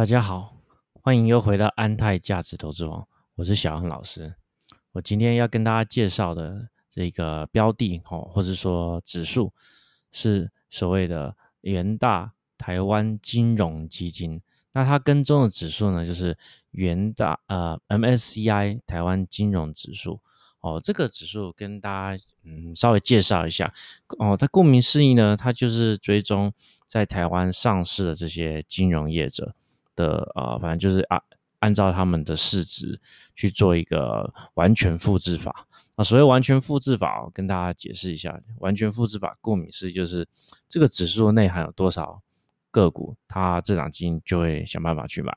大家好，欢迎又回到安泰价值投资网，我是小安老师。我今天要跟大家介绍的这个标的哦，或者说指数，是所谓的元大台湾金融基金。那它跟踪的指数呢，就是元大呃 MSCI 台湾金融指数。哦，这个指数跟大家嗯稍微介绍一下。哦，它顾名思义呢，它就是追踪在台湾上市的这些金融业者。的呃，反正就是按按照他们的市值去做一个完全复制法啊。所谓完全复制法，跟大家解释一下，完全复制法顾名思义就是这个指数内含有多少个股，它这档基金就会想办法去买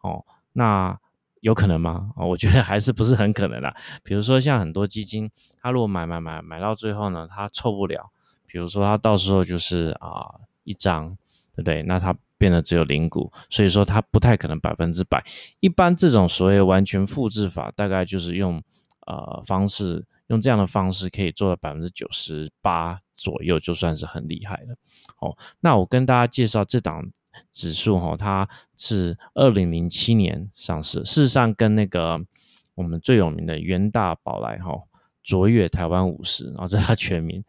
哦。那有可能吗？哦，我觉得还是不是很可能啦。比如说像很多基金，它如果买买买买到最后呢，它凑不了，比如说它到时候就是啊一张，对不对？那它。变得只有零股，所以说它不太可能百分之百。一般这种所谓完全复制法，大概就是用呃方式，用这样的方式可以做到百分之九十八左右，就算是很厉害了。哦，那我跟大家介绍这档指数哈，它是二零零七年上市，事实上跟那个我们最有名的元大宝来哈卓越台湾五十，然后这是它全名，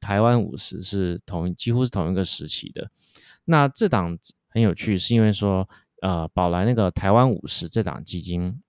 台湾五十是同几乎是同一个时期的。那这档很有趣，是因为说，呃，宝来那个台湾五十这档基金，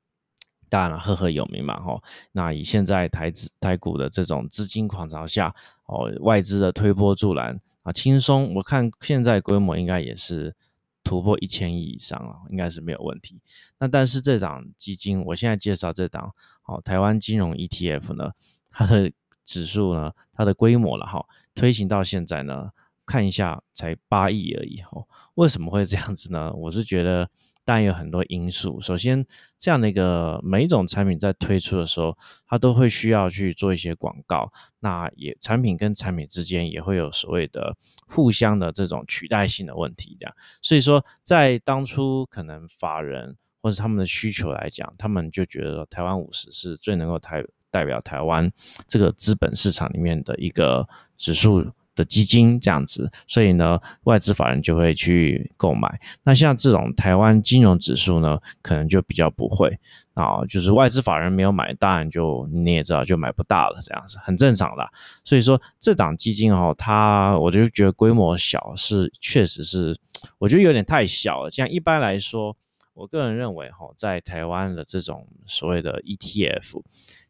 当然了，赫赫有名嘛，吼。那以现在台资台股的这种资金狂潮下，哦，外资的推波助澜啊，轻松，我看现在规模应该也是突破一千亿以上了，应该是没有问题。那但是这档基金，我现在介绍这档，哦，台湾金融 ETF 呢，它的指数呢，它的规模了哈，推行到现在呢。看一下，才八亿而已哦。为什么会这样子呢？我是觉得，当然有很多因素。首先，这样的一个每一种产品在推出的时候，它都会需要去做一些广告。那也产品跟产品之间也会有所谓的互相的这种取代性的问题，这样。所以说，在当初可能法人或者他们的需求来讲，他们就觉得台湾五十是最能够台代表台湾这个资本市场里面的一个指数。的基金这样子，所以呢，外资法人就会去购买。那像这种台湾金融指数呢，可能就比较不会啊，就是外资法人没有买，当然就你也知道就买不大了，这样子很正常的。所以说这档基金哦，它我就觉得规模小是确实是，我觉得有点太小了。像一般来说，我个人认为哈，在台湾的这种所谓的 ETF，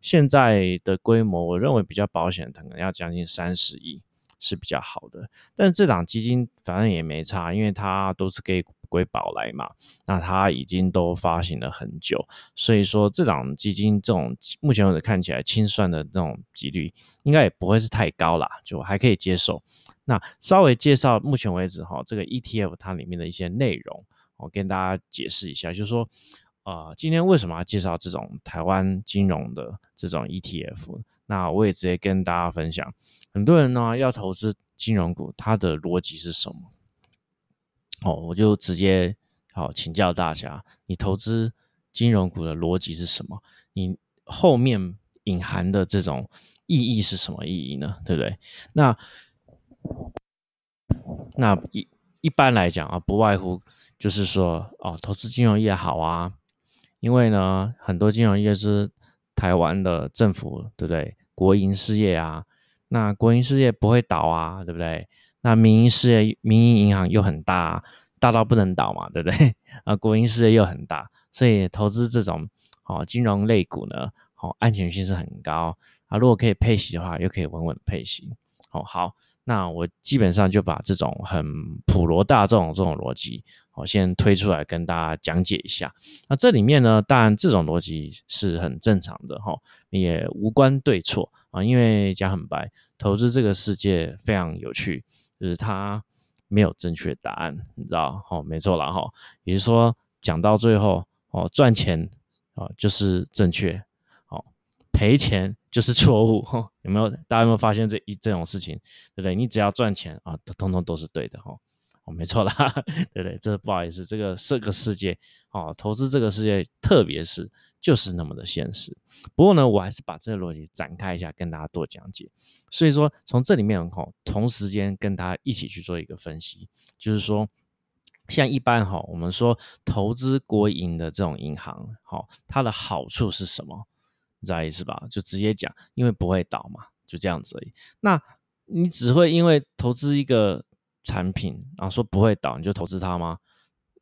现在的规模，我认为比较保险，可能要将近三十亿。是比较好的，但是这档基金反正也没差，因为它都是给归宝来嘛，那它已经都发行了很久，所以说这档基金这种目前为止看起来清算的这种几率应该也不会是太高啦，就还可以接受。那稍微介绍目前为止哈，这个 ETF 它里面的一些内容，我跟大家解释一下，就是说，呃，今天为什么要介绍这种台湾金融的这种 ETF？那我也直接跟大家分享，很多人呢要投资金融股，它的逻辑是什么？哦，我就直接好请教大家，你投资金融股的逻辑是什么？你后面隐含的这种意义是什么意义呢？对不对？那那一一般来讲啊，不外乎就是说哦，投资金融业好啊，因为呢，很多金融业是。台湾的政府对不对？国营事业啊，那国营事业不会倒啊，对不对？那民营事业、民营银行又很大，大到不能倒嘛，对不对？啊，国营事业又很大，所以投资这种哦金融类股呢，哦安全性是很高啊。如果可以配息的话，又可以稳稳配息。好，那我基本上就把这种很普罗大众这种逻辑。我先推出来跟大家讲解一下。那这里面呢，当然这种逻辑是很正常的哈，也无关对错啊。因为讲很白，投资这个世界非常有趣，就是它没有正确答案，你知道？哦，没错了哈。也就是说，讲到最后哦，赚钱哦就是正确，赔钱就是错误。有没有？大家有没有发现这一这种事情？对不对？你只要赚钱啊，通通都是对的哈。哦，没错啦，对不对？这不好意思，这个这个世界哦，投资这个世界，特别是就是那么的现实。不过呢，我还是把这个逻辑展开一下，跟大家多讲解。所以说，从这里面哈，同时间跟大家一起去做一个分析，就是说，像一般哈，我们说投资国营的这种银行，好，它的好处是什么？你知道意思吧？就直接讲，因为不会倒嘛，就这样子而已。那你只会因为投资一个产品，然后说不会倒，你就投资它吗？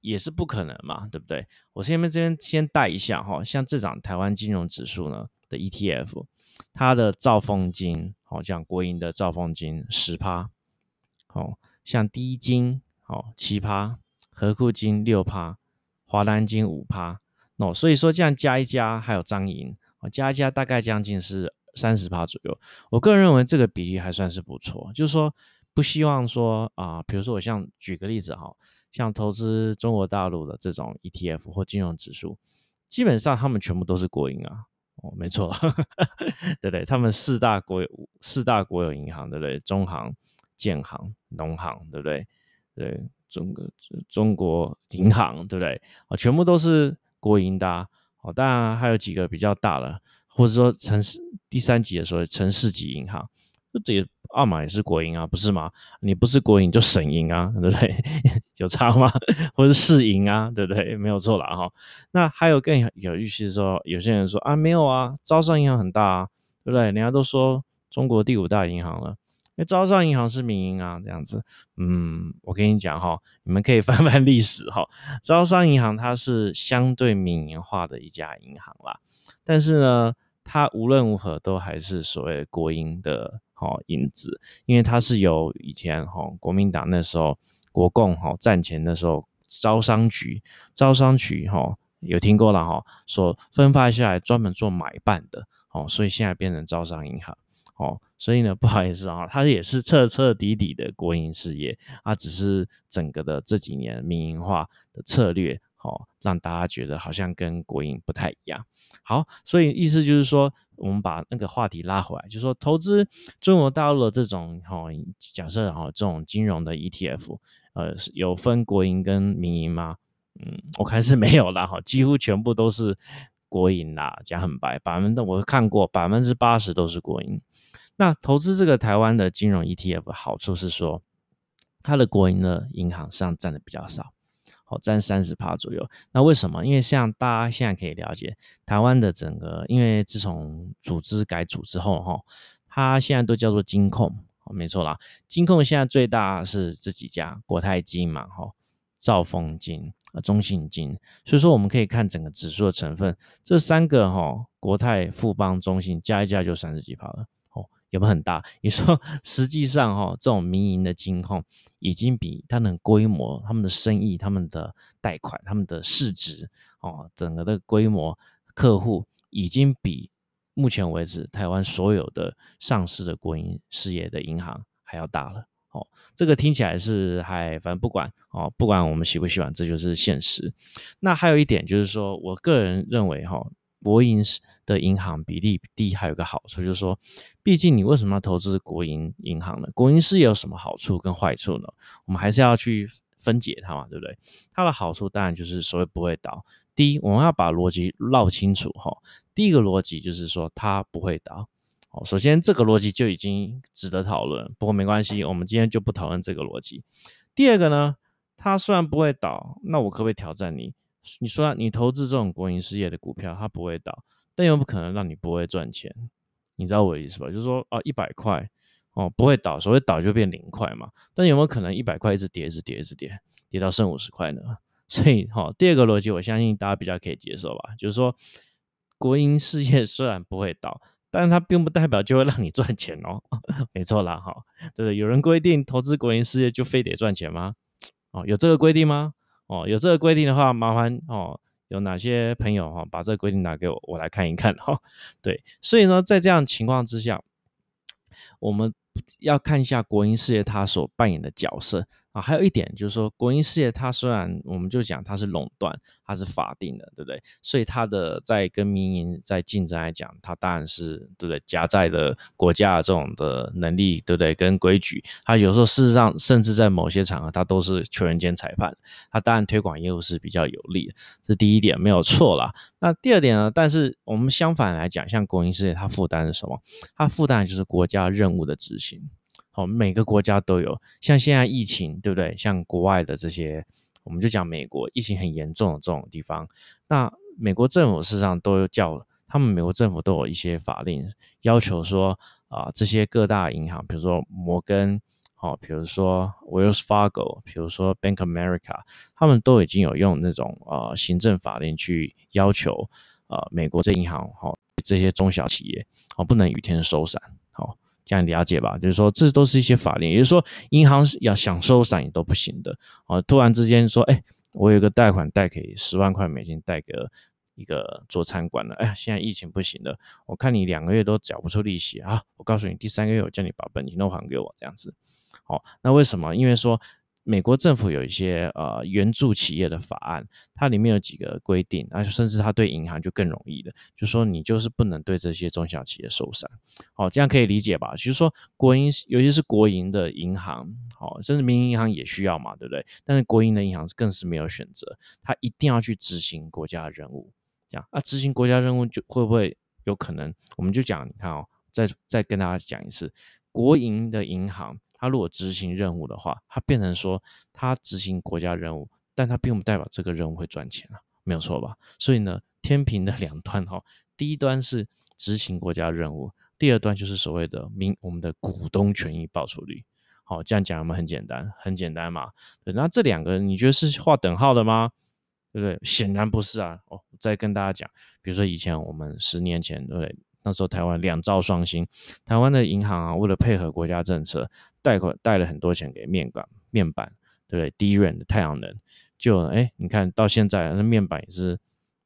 也是不可能嘛，对不对？我先面这边先带一下哈，像这张台湾金融指数呢的 ETF，它的兆丰金，好像国营的兆丰金十趴，好像第一金，好七趴，和库金六趴，华南金五趴，哦，所以说这样加一加，还有张银，加加大概将近是三十趴左右。我个人认为这个比例还算是不错，就是说不希望说啊，比如说我像举个例子哈。像投资中国大陆的这种 ETF 或金融指数，基本上他们全部都是国营啊，哦，没错，对不对？他们四大国有四大国有银行，对不对？中行、建行、农行，对不对？对，中国中国银行，对不对？啊，全部都是国营的哦。当然还有几个比较大的，或者说城市第三级的时候，城市级银行。这也澳马也是国营啊，不是吗？你不是国营就省营啊，对不对？有差吗？或者市营啊，对不对？没有错了哈。那还有更有意思说，有些人说啊，没有啊，招商银行很大啊，对不对？人家都说中国第五大银行了，因为招商银行是民营啊，这样子。嗯，我跟你讲哈，你们可以 翻翻历史哈，招商银行它是相对民营化的一家银行啦，但是呢，它无论如何都还是所谓国营的。好影子，因为它是由以前哈国民党那时候国共哈战前的时候招商局，招商局哈有听过了哈，所分发下来专门做买办的，哦，所以现在变成招商银行，哦，所以呢 不好意思啊，它也是彻彻底底的国营事业，啊只是整个的这几年民营化的策略。哦，让大家觉得好像跟国营不太一样。好，所以意思就是说，我们把那个话题拉回来，就是说，投资中国大陆的这种哈，假设哈，这种金融的 ETF，呃，有分国营跟民营吗？嗯，我看是没有啦，哈，几乎全部都是国营啦，讲很白，百分之我看过，百分之八十都是国营。那投资这个台湾的金融 ETF，好处是说，它的国营的银行实际上占的比较少。好，占三十趴左右。那为什么？因为像大家现在可以了解，台湾的整个，因为自从组织改组之后，哈，它现在都叫做金控，没错啦。金控现在最大是这几家，国泰金嘛，哈，兆丰金、啊中信金。所以说，我们可以看整个指数的成分，这三个哈，国泰、富邦、中信加一加就三十几趴了。有没有很大？你说 实际上哈，这种民营的金控已经比他们规模、他们的生意、他们的贷款、他们的市值哦，整个的规模客户已经比目前为止台湾所有的上市的国营事业的银行还要大了。哦，这个听起来是还反正不管哦，不管我们喜不喜欢，这就是现实。那还有一点就是说，我个人认为哈。国营的银行比例低，还有个好处就是说，毕竟你为什么要投资国营银行呢？国营事业有什么好处跟坏处呢？我们还是要去分解它嘛，对不对？它的好处当然就是所谓不会倒。第一，我们要把逻辑绕清楚哈。第一个逻辑就是说它不会倒。哦，首先这个逻辑就已经值得讨论，不过没关系，我们今天就不讨论这个逻辑。第二个呢，它虽然不会倒，那我可不可以挑战你？你说你投资这种国营事业的股票，它不会倒，但又不可能让你不会赚钱，你知道我的意思吧？就是说，哦，一百块哦不会倒，所谓倒就变零块嘛。但有没有可能一百块一直跌，一直跌，一直跌，跌到剩五十块呢？所以，哈，第二个逻辑，我相信大家比较可以接受吧。就是说，国营事业虽然不会倒，但是它并不代表就会让你赚钱哦。没错啦，哈，对？有人规定投资国营事业就非得赚钱吗？哦，有这个规定吗？哦，有这个规定的话，麻烦哦，有哪些朋友哈，把这个规定拿给我，我来看一看哈。对，所以说，在这样情况之下，我们。要看一下国营事业它所扮演的角色啊，还有一点就是说，国营事业它虽然我们就讲它是垄断，它是法定的，对不对？所以它的在跟民营在竞争来讲，它当然是对不对？夹在了国家这种的能力，对不对？跟规矩，它有时候事实上甚至在某些场合，它都是求人间裁判，它当然推广业务是比较有利的，这第一点没有错啦。那第二点呢？但是我们相反来讲，像国营事业，它负担是什么？它负担就是国家任务的执行。行好，每个国家都有，像现在疫情，对不对？像国外的这些我们就讲美国疫情很严重的这种地方，那美国政府事实上都叫他们美国政府都有一些法令要求说啊，这些各大银行，比如说摩根，哦，比如说 Wells Fargo，比如说 Bank America，他们都已经有用那种呃行政法令去要求呃美国这银行哈这些中小企业哦不能雨天收伞，好。这样了解吧，就是说这都是一些法令，也就是说银行要想收散也都不行的哦。突然之间说，哎，我有个贷款贷给十万块美金，贷给一个做餐馆的，哎，现在疫情不行了，我看你两个月都缴不出利息啊，我告诉你，第三个月我叫你把本金都还给我，这样子。好，那为什么？因为说。美国政府有一些呃援助企业的法案，它里面有几个规定，而且甚至它对银行就更容易的，就说你就是不能对这些中小企业收伞，哦，这样可以理解吧？就是说国营，尤其是国营的银行，哦，甚至民营银行也需要嘛，对不对？但是国营的银行更是没有选择，它一定要去执行国家任务，这样啊，执行国家任务就会不会有可能？我们就讲，你看哦，再再跟大家讲一次，国营的银行。他如果执行任务的话，他变成说他执行国家任务，但他并不代表这个任务会赚钱啊，没有错吧？所以呢，天平的两端哈，第一端是执行国家任务，第二端就是所谓的民我们的股东权益报酬率。好，这样讲我们很简单，很简单嘛。对，那这两个你觉得是划等号的吗？对不对？显然不是啊。哦，再跟大家讲，比如说以前我们十年前，对？那时候台湾两兆双星，台湾的银行啊，为了配合国家政策，贷款贷了很多钱给面板，面板对不对？低润的太阳能，就哎，你看到现在那面板也是，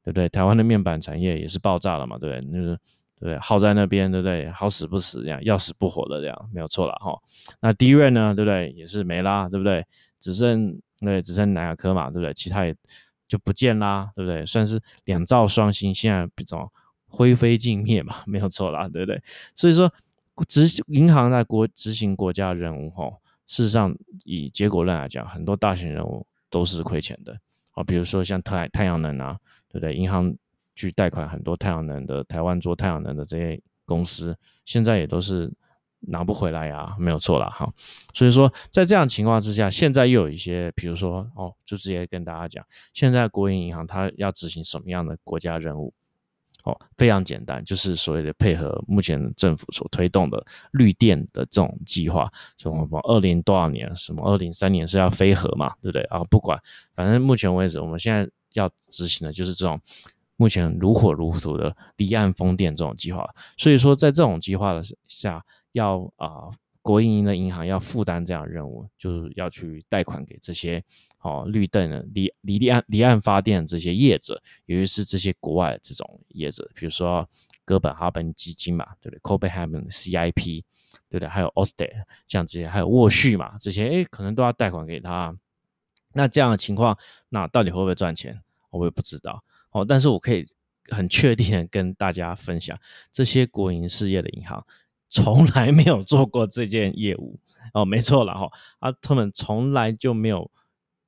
对不对？台湾的面板产业也是爆炸了嘛，对不对？就是对对？耗在那边，对不对？好死不死这样，要死不活的这样，没有错了哈。那低润呢，对不对？也是没啦，对不对？只剩对，只剩南亚科嘛，对不对？其他也就不见啦，对不对？算是两兆双星，现在比较。灰飞尽灭嘛，没有错啦，对不对？所以说，执银行在国执行国家任务吼，事实上以结果论来讲，很多大型任务都是亏钱的啊。比如说像太太阳能啊，对不对？银行去贷款很多太阳能的台湾做太阳能的这些公司，现在也都是拿不回来呀，没有错啦。哈。所以说，在这样情况之下，现在又有一些，比如说哦，就直接跟大家讲，现在国营银行它要执行什么样的国家任务？哦，非常简单，就是所谓的配合目前政府所推动的绿电的这种计划，什么二零多少年，什么二零三年是要飞核嘛，对不对啊？不管，反正目前为止，我们现在要执行的就是这种目前如火如荼的离岸风电这种计划。所以说，在这种计划的下，要啊。国营的银行要负担这样任务，就是要去贷款给这些哦绿灯的离离岸离岸发电这些业者，尤其是这些国外这种业者，比如说哥本哈根基金嘛，对不对？Copenhagen CIP，对不对？还有 o s t e 像这些，还有沃旭嘛，这些哎，可能都要贷款给他。那这样的情况，那到底会不会赚钱？我也不知道哦。但是我可以很确定的跟大家分享，这些国营事业的银行。从来没有做过这件业务 哦，没错了哈，啊，他们从来就没有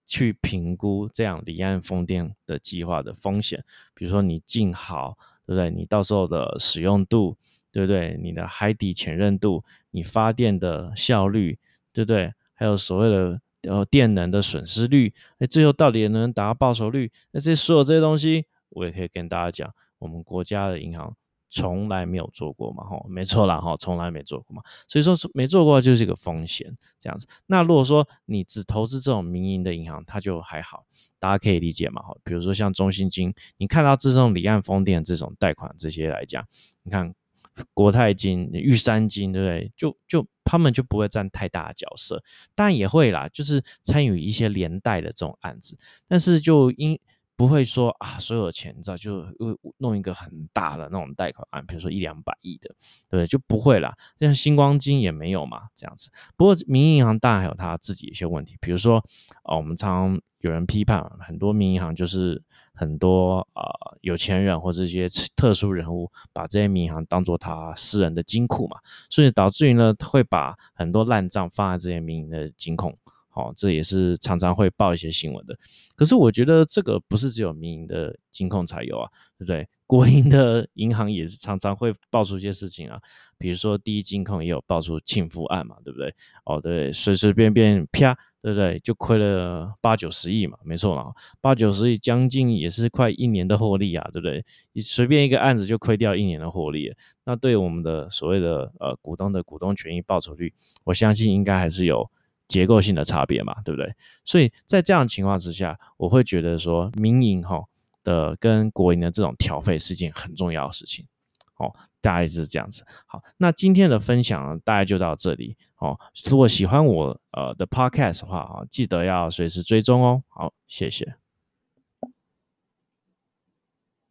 去评估这样离岸风电的计划的风险，比如说你进好，对不对？你到时候的使用度，对不对？你的海底潜韧度，你发电的效率，对不对？还有所谓的呃电能的损失率，哎，最后到底能不能达到报酬率？那这所有这些东西，我也可以跟大家讲，我们国家的银行。从来没有做过嘛，哈，没错啦，哈，从来没做过嘛，所以说没做过就是一个风险，这样子。那如果说你只投资这种民营的银行，它就还好，大家可以理解嘛，哈。比如说像中信金，你看到这种离岸风电这种贷款这些来讲，你看国泰金、玉山金，对不对？就就他们就不会占太大的角色，当然也会啦，就是参与一些连带的这种案子，但是就因。不会说啊，所有的钱你知道，就弄一个很大的那种贷款案，比如说一两百亿的，对不对？就不会啦。像星光金也没有嘛，这样子。不过民营银行当然还有它自己一些问题，比如说啊，我们常常有人批判很多民营银行就是很多呃有钱人或者一些特殊人物把这些民营银行当做他私人的金库嘛，所以导致于呢会把很多烂账放在这些民营的金库。好，这也是常常会报一些新闻的。可是我觉得这个不是只有民营的金控才有啊，对不对？国营的银行也是常常会爆出一些事情啊，比如说第一金控也有爆出庆福案嘛，对不对？哦，对，随随便便啪，对不对？就亏了八九十亿嘛，没错嘛，八九十亿将近也是快一年的获利啊，对不对？你随便一个案子就亏掉一年的获利，那对我们的所谓的呃股东的股东权益报酬率，我相信应该还是有结构性的差别嘛，对不对？所以在这样情况之下，我会觉得说民营哈。的跟国营的这种调配是件很重要的事情，哦，大概是这样子。好，那今天的分享大概就到这里。哦，如果喜欢我呃的 podcast 的话，啊，记得要随时追踪哦。好，谢谢。